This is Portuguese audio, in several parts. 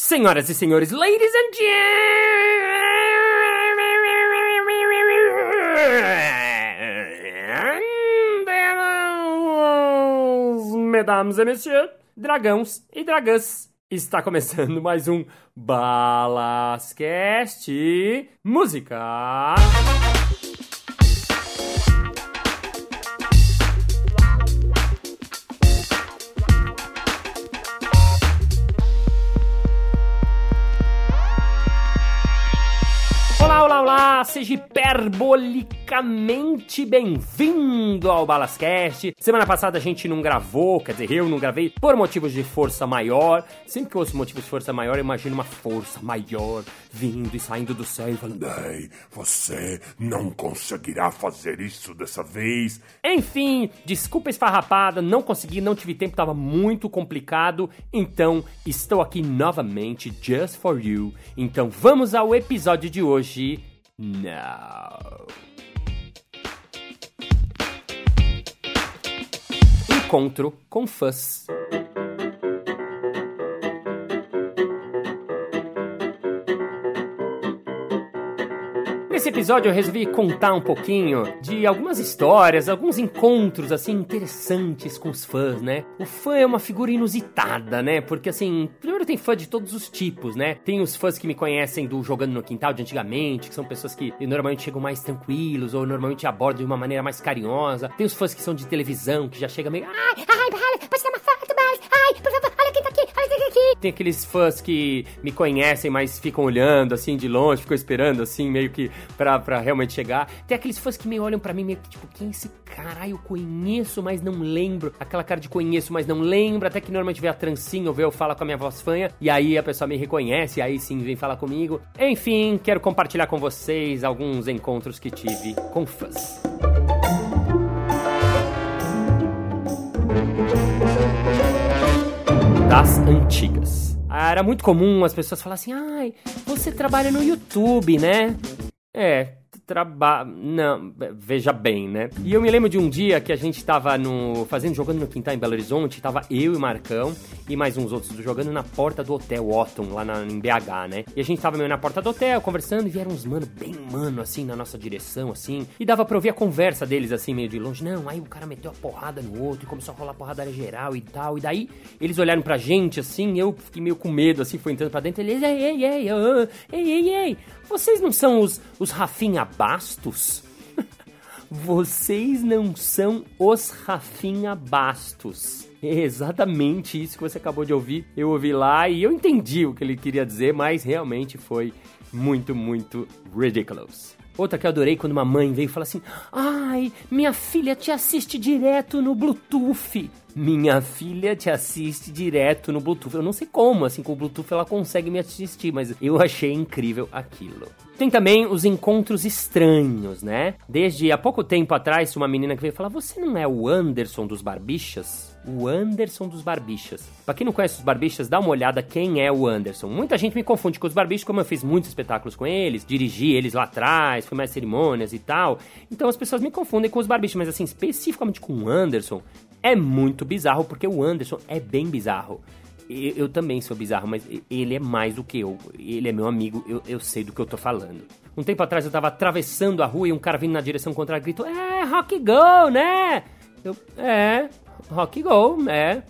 Senhoras e senhores, ladies and gentlemen, mesdames et messieurs, dragãos e dragãs, está começando mais um Balascast Música. Seja hiperbolicamente bem-vindo ao Balascast. Semana passada a gente não gravou, quer dizer, eu não gravei por motivos de força maior. Sempre que eu ouço motivos de força maior, eu imagino uma força maior vindo e saindo do céu e falando: Ei, você não conseguirá fazer isso dessa vez. Enfim, desculpa esfarrapada, não consegui, não tive tempo, tava muito complicado. Então, estou aqui novamente, just for you. Então, vamos ao episódio de hoje. Now. Encontro com fãs. Nesse episódio eu resolvi contar um pouquinho de algumas histórias, alguns encontros assim interessantes com os fãs, né? O fã é uma figura inusitada, né? Porque assim, primeiro tem fã de todos os tipos, né? Tem os fãs que me conhecem do jogando no quintal de antigamente, que são pessoas que normalmente chegam mais tranquilos ou normalmente abordam de uma maneira mais carinhosa. Tem os fãs que são de televisão, que já chega meio, ai, ai, pode tirar uma foto, mas, ai, por favor, Tem aqueles fãs que me conhecem, mas ficam olhando assim de longe, ficam esperando assim meio que pra, pra realmente chegar. Tem aqueles fãs que me olham pra mim meio que tipo, quem é esse cara? Eu conheço, mas não lembro. Aquela cara de conheço, mas não lembro. Até que normalmente vê a trancinha ou vê eu falo com a minha voz fanha. E aí a pessoa me reconhece, aí sim vem falar comigo. Enfim, quero compartilhar com vocês alguns encontros que tive com fãs. Das antigas. Era muito comum as pessoas falarem assim: ai, você trabalha no YouTube, né? É, trabalho. Não, veja bem, né? E eu me lembro de um dia que a gente tava no. fazendo, jogando no quintal em Belo Horizonte, tava eu e Marcão e mais uns outros jogando na porta do hotel Otton, lá na, em BH, né? E a gente tava meio na porta do hotel, conversando, e vieram uns mano, bem mano, assim, na nossa direção, assim. E dava pra ouvir a conversa deles, assim, meio de longe. Não, aí o cara meteu a porrada no outro e começou a rolar porrada geral e tal. E daí eles olharam pra gente, assim, eu fiquei meio com medo, assim, foi entrando pra dentro. Eles, ei, ei, ei, ei, ei, ei, ei. Vocês não são os, os Rafinha Bastos? Vocês não são os Rafinha Bastos. É exatamente isso que você acabou de ouvir. Eu ouvi lá e eu entendi o que ele queria dizer, mas realmente foi muito, muito ridiculous. Outra que eu adorei quando uma mãe veio e falou assim: Ai, minha filha te assiste direto no Bluetooth. Minha filha te assiste direto no Bluetooth. Eu não sei como, assim, com o Bluetooth ela consegue me assistir, mas eu achei incrível aquilo. Tem também os encontros estranhos, né? Desde há pouco tempo atrás, uma menina que veio falar: Você não é o Anderson dos Barbichas? O Anderson dos Barbichas. Pra quem não conhece os Barbichas, dá uma olhada quem é o Anderson. Muita gente me confunde com os Barbichas, como eu fiz muitos espetáculos com eles, dirigi eles lá atrás, fui mais cerimônias e tal. Então as pessoas me confundem com os Barbichas, mas assim, especificamente com o Anderson, é muito bizarro, porque o Anderson é bem bizarro. Eu, eu também sou bizarro, mas ele é mais do que eu. Ele é meu amigo, eu, eu sei do que eu tô falando. Um tempo atrás eu tava atravessando a rua e um cara vindo na direção contrária gritou: É, rock go, né? Eu, é, Rock Go, é,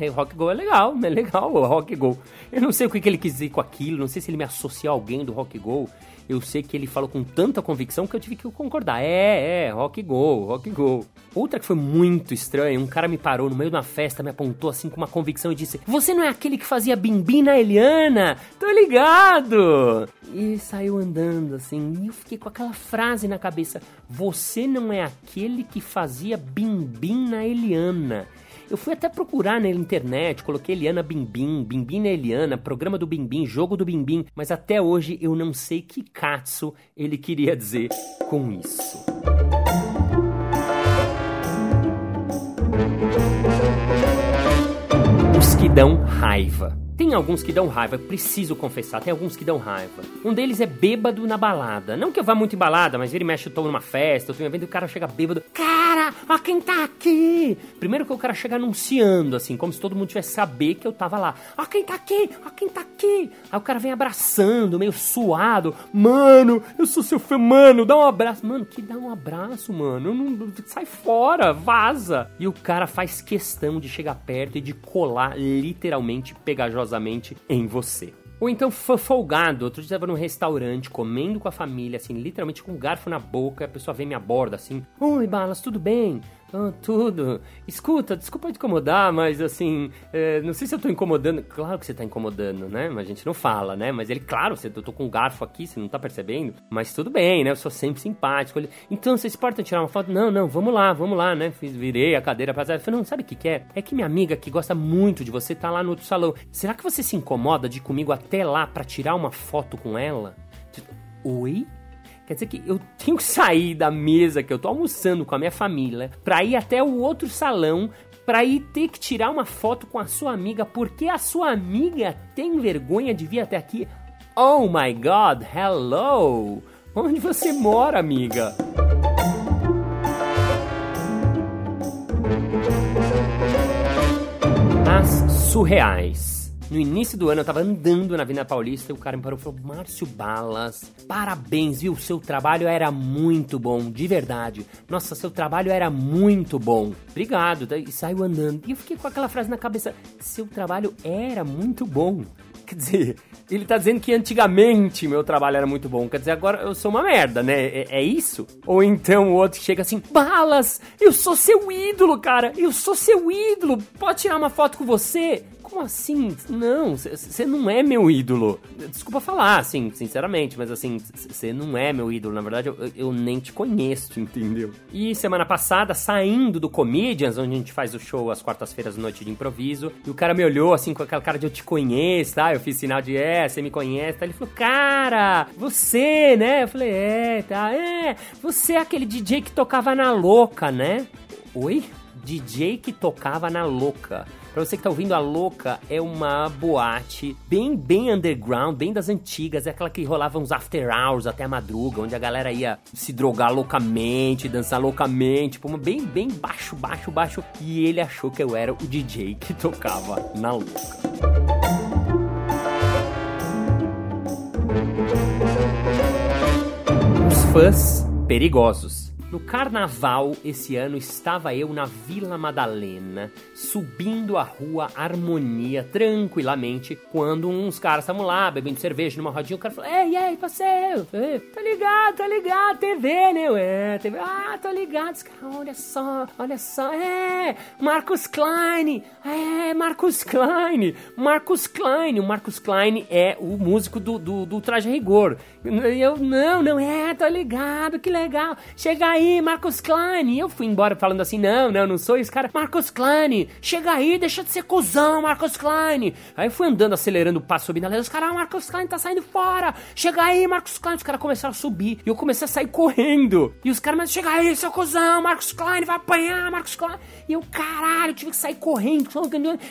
é, Rock Go é legal, é legal o Rock Go. Eu não sei o que, que ele quis dizer com aquilo, não sei se ele me associa a alguém do Rock Go. Eu sei que ele falou com tanta convicção que eu tive que concordar. É, é, Rock Go, Rock Go. Outra que foi muito estranha, um cara me parou no meio de uma festa, me apontou assim com uma convicção e disse: Você não é aquele que fazia bimbi na Eliana? Tô ligado! E saiu andando assim, e eu fiquei com aquela frase na cabeça: Você não é aquele que fazia bimbim na Eliana. Eu fui até procurar na internet, coloquei Eliana Bimbim, Bimbim na Eliana, programa do Bimbim, jogo do Bimbim, mas até hoje eu não sei que katsu ele queria dizer com isso. Os que dão raiva. Tem alguns que dão raiva, preciso confessar, tem alguns que dão raiva. Um deles é bêbado na balada. Não que eu vá muito em balada, mas ele mexe, eu tô numa festa, eu tô em um evento e o cara chega bêbado. Cara, ó quem tá aqui. Primeiro que o cara chega anunciando, assim, como se todo mundo tivesse saber que eu tava lá. Ó quem tá aqui, ó quem tá aqui. Aí o cara vem abraçando, meio suado. Mano, eu sou seu fã, mano, dá um abraço. Mano, que dá um abraço, mano. Não, sai fora, vaza. E o cara faz questão de chegar perto e de colar literalmente, pegajosamente em você. Ou então folgado, outro dia estava num restaurante comendo com a família, assim, literalmente com um garfo na boca, a pessoa vem me aborda assim: Oi, Balas, tudo bem? Ah, tudo. Escuta, desculpa te incomodar, mas assim, é, não sei se eu tô incomodando. Claro que você tá incomodando, né? Mas a gente não fala, né? Mas ele, claro, você, eu tô com um garfo aqui, você não tá percebendo. Mas tudo bem, né? Eu sou sempre simpático. Ele, então, vocês podem tirar uma foto? Não, não, vamos lá, vamos lá, né? Fiz, virei a cadeira pra trás. Falei, não, sabe o que, que é? É que minha amiga que gosta muito de você tá lá no outro salão. Será que você se incomoda de ir comigo até lá para tirar uma foto com ela? Oi? Quer dizer que eu tenho que sair da mesa que eu tô almoçando com a minha família para ir até o outro salão para ir ter que tirar uma foto com a sua amiga porque a sua amiga tem vergonha de vir até aqui. Oh my god, hello! Onde você mora, amiga? As surreais. No início do ano eu tava andando na Avenida Paulista e o cara me parou e falou: Márcio Balas, parabéns, viu? Seu trabalho era muito bom, de verdade. Nossa, seu trabalho era muito bom. Obrigado. E saiu andando. E eu fiquei com aquela frase na cabeça: Seu trabalho era muito bom. Quer dizer, ele tá dizendo que antigamente meu trabalho era muito bom. Quer dizer, agora eu sou uma merda, né? É, é, isso? Ou então o outro chega assim: Balas, eu sou seu ídolo, cara. Eu sou seu ídolo. Pode tirar uma foto com você? Como assim? Não, você não é meu ídolo. Desculpa falar, assim, sinceramente, mas assim, você não é meu ídolo. Na verdade, eu, eu, nem te conheço, entendeu? E semana passada, saindo do Comedians, onde a gente faz o show às quartas-feiras noite de improviso, e o cara me olhou assim com aquela cara de eu te conheço, tá? Eu fiz sinal de é, você me conhece, tá? Ele falou, cara, você, né? Eu falei, é, tá, é, você é aquele DJ que tocava na louca, né? Oi? DJ que tocava na louca. Pra você que tá ouvindo, a Louca é uma boate bem, bem underground, bem das antigas. É aquela que rolava uns after hours até a madruga, onde a galera ia se drogar loucamente, dançar loucamente, tipo, bem, bem baixo, baixo, baixo. E ele achou que eu era o DJ que tocava na Louca. Os fãs perigosos. No carnaval esse ano estava eu na Vila Madalena, subindo a rua Harmonia tranquilamente, quando uns caras estavam lá bebendo cerveja numa rodinha. O cara falou: Ei, ei, você, tá ligado, tá ligado, TV, né? É, TV, ah, tá ligado. Os caras, olha só, olha só, é, Marcos Klein, é, Marcos Klein, Marcos Klein. O Marcos Klein é o músico do, do, do Traje Rigor. Eu, não, não é, tá ligado, que legal. Chega aí aí, Marcos Klein. Eu fui embora falando assim: não, não, não sou esse cara. Marcos Klein, chega aí, deixa de ser cuzão, Marcos Klein. Aí eu fui andando, acelerando o passo, subindo a. Os caras, ah, Marcos Klein tá saindo fora. Chega aí, Marcos Klein. Os caras começaram a subir. E eu comecei a sair correndo. E os caras, mas chega aí, seu cuzão, Marcos Klein, vai apanhar, Marcos Klein. E eu, caralho, tive que sair correndo.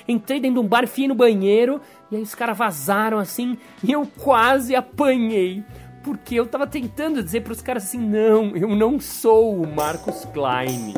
Entrei dentro de um bar, fui no banheiro. E aí os caras vazaram assim. E eu quase apanhei porque eu tava tentando dizer para os caras assim: não, eu não sou o Marcos Klein.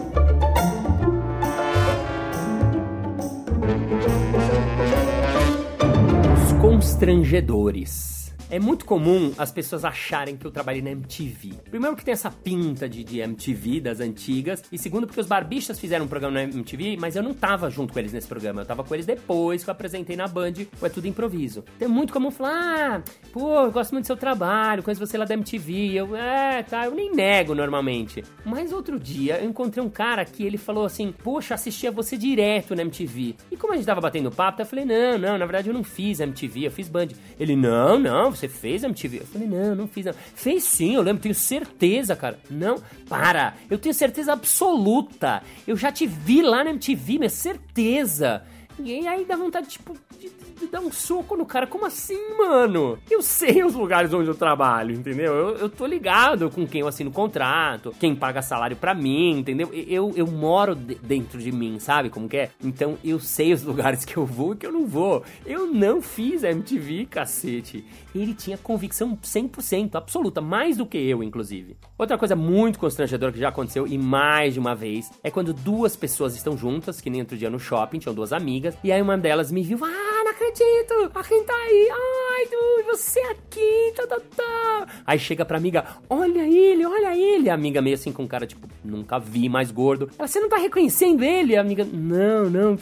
Os constrangedores. É muito comum as pessoas acharem que eu trabalhei na MTV. Primeiro que tem essa pinta de, de MTV das antigas, e segundo porque os barbistas fizeram um programa na MTV, mas eu não tava junto com eles nesse programa, eu tava com eles depois que eu apresentei na Band, foi tudo improviso. Tem muito comum falar, ah, pô, eu gosto muito do seu trabalho, conheço você lá da MTV, eu, é, tá, eu nem nego normalmente. Mas outro dia eu encontrei um cara que ele falou assim, poxa, assistia você direto na MTV. E como a gente tava batendo papo, eu falei, não, não, na verdade eu não fiz MTV, eu fiz Band. Ele, não, não, você fez MTV? Eu falei, não, não fiz. Não. Fez sim, eu lembro, tenho certeza, cara. Não, para, eu tenho certeza absoluta. Eu já te vi lá na MTV, minha certeza. E aí dá vontade, tipo, de, de dar um soco no cara. Como assim, mano? Eu sei os lugares onde eu trabalho, entendeu? Eu, eu tô ligado com quem eu assino contrato, quem paga salário para mim, entendeu? Eu, eu moro de, dentro de mim, sabe como que é? Então eu sei os lugares que eu vou e que eu não vou. Eu não fiz a MTV, cacete. Ele tinha convicção 100%, absoluta, mais do que eu, inclusive. Outra coisa muito constrangedora que já aconteceu, e mais de uma vez, é quando duas pessoas estão juntas, que nem outro dia no shopping, tinham duas amigas, e aí uma delas me viu, ah, acredito, a quem tá aí, ai, du, você aqui, tá, tá, tá. Aí chega pra amiga, olha ele, olha ele. A amiga meio assim com cara, tipo, nunca vi mais gordo. Ela, você não tá reconhecendo ele? A amiga, não, não.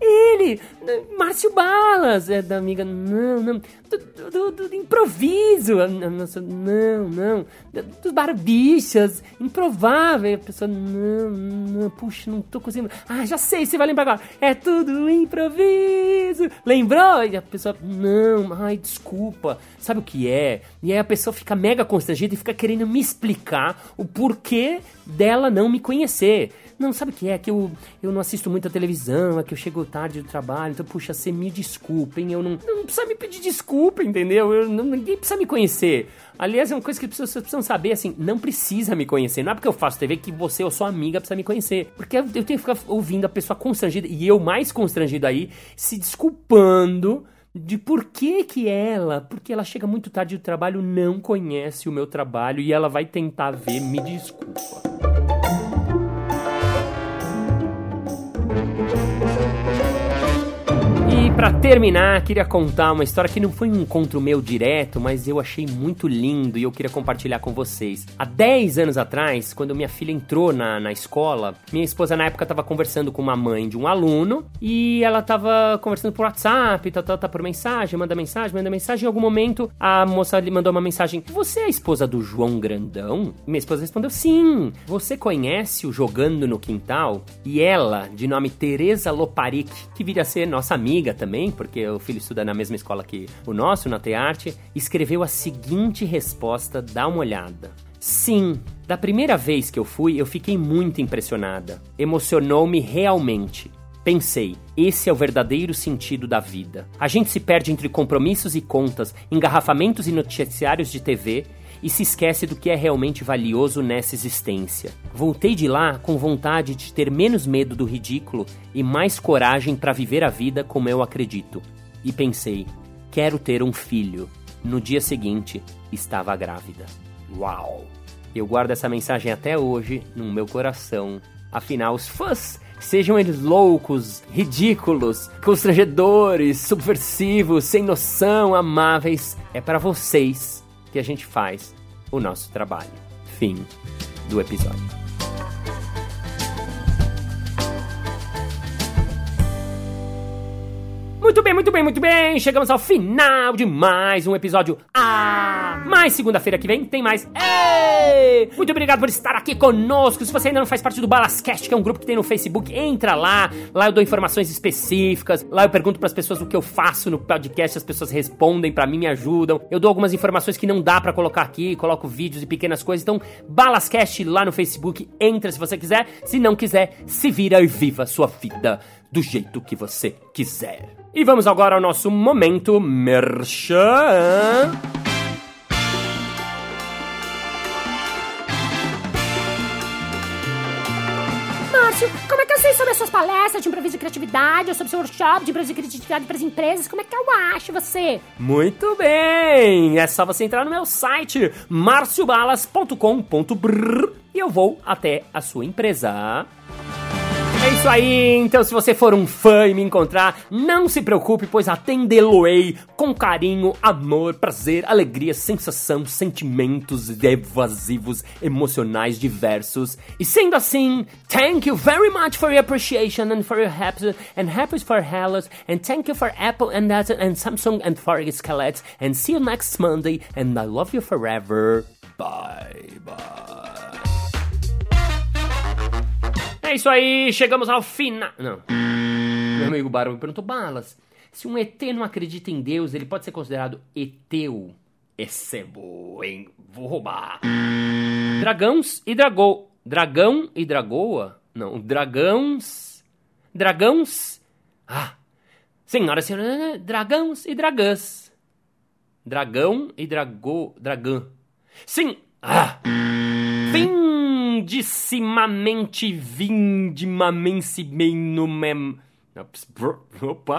Ele, Márcio Balas. É da amiga, não, não. Do, do, do, do improviso. Não, não. Dos barbichas, improvável. A pessoa, não, não, puxa, não tô conseguindo. Ah, já sei, você vai lembrar agora. É tudo improviso. E a pessoa, não, ai, desculpa. Sabe o que é? E aí a pessoa fica mega constrangida e fica querendo me explicar o porquê dela não me conhecer. Não, sabe o que é? Que eu, eu não assisto muita televisão, é que eu chego tarde do trabalho, então, puxa, você me desculpem, eu não. Não precisa me pedir desculpa, entendeu? Eu, não, ninguém precisa me conhecer. Aliás, é uma coisa que pessoas precisam saber, assim, não precisa me conhecer. Não é porque eu faço TV que você ou sua amiga precisa me conhecer. Porque eu tenho que ficar ouvindo a pessoa constrangida, e eu mais constrangido aí, se desculpando de por que que ela, porque ela chega muito tarde do trabalho, não conhece o meu trabalho e ela vai tentar ver, me desculpa. Para terminar, queria contar uma história que não foi um encontro meu direto, mas eu achei muito lindo e eu queria compartilhar com vocês. Há 10 anos atrás, quando minha filha entrou na, na escola, minha esposa na época estava conversando com uma mãe de um aluno e ela estava conversando por WhatsApp, tá, tá, tá, por mensagem, manda mensagem, manda mensagem. Em algum momento, a moça lhe mandou uma mensagem: Você é a esposa do João Grandão? minha esposa respondeu: Sim. Você conhece o Jogando no Quintal? E ela, de nome Teresa Loparic, que viria a ser nossa amiga também também, porque o filho estuda na mesma escola que o nosso, na Tearte, escreveu a seguinte resposta: dá uma olhada. Sim, da primeira vez que eu fui, eu fiquei muito impressionada. Emocionou-me realmente. Pensei, esse é o verdadeiro sentido da vida. A gente se perde entre compromissos e contas, engarrafamentos e noticiários de TV e se esquece do que é realmente valioso nessa existência. Voltei de lá com vontade de ter menos medo do ridículo e mais coragem para viver a vida como eu acredito. E pensei: quero ter um filho. No dia seguinte, estava grávida. Uau! Eu guardo essa mensagem até hoje no meu coração. Afinal, os fãs sejam eles loucos, ridículos, constrangedores, subversivos, sem noção, amáveis, é para vocês que a gente faz o nosso trabalho. Fim do episódio. Muito bem, muito bem, muito bem. Chegamos ao final de mais um episódio. Ah! Mas segunda-feira que vem tem mais. Ei! Muito obrigado por estar aqui conosco. Se você ainda não faz parte do Balascast, que é um grupo que tem no Facebook, entra lá. Lá eu dou informações específicas. Lá eu pergunto para as pessoas o que eu faço no podcast, as pessoas respondem para mim, me ajudam. Eu dou algumas informações que não dá para colocar aqui, coloco vídeos e pequenas coisas. Então, Balascast lá no Facebook, entra se você quiser. Se não quiser, se vira e viva a sua vida do jeito que você quiser. E vamos agora ao nosso momento merchan. Márcio, como é que eu sei sobre as suas palestras de improviso e criatividade, ou sobre seu workshop de improviso e criatividade para as empresas? Como é que eu acho você? Muito bem! É só você entrar no meu site marciobalas.com.br e eu vou até a sua empresa. É isso aí, então se você for um fã e me encontrar, não se preocupe, pois atendê-lo-ei com carinho, amor, prazer, alegria, sensação, sentimentos evasivos, emocionais diversos. E sendo assim, thank you very much for your appreciation and for your happiness and happy for Hellas and thank you for Apple and that and Samsung and for Skelet and see you next Monday and I love you forever. Bye bye. É isso aí, chegamos ao final. Não. Meu amigo Barba me perguntou: Balas, se um ET não acredita em Deus, ele pode ser considerado eteu? Esse é bom, hein? Vou roubar. Dragões e dragou. Dragão e dragoa? Não, dragões. Dragões. Ah, Senhoras e senhores, dragões e dragãs. Dragão e dragô, dragã. Sim. Ah. Vindicimamente, vindimamente, bem no mem... Opa.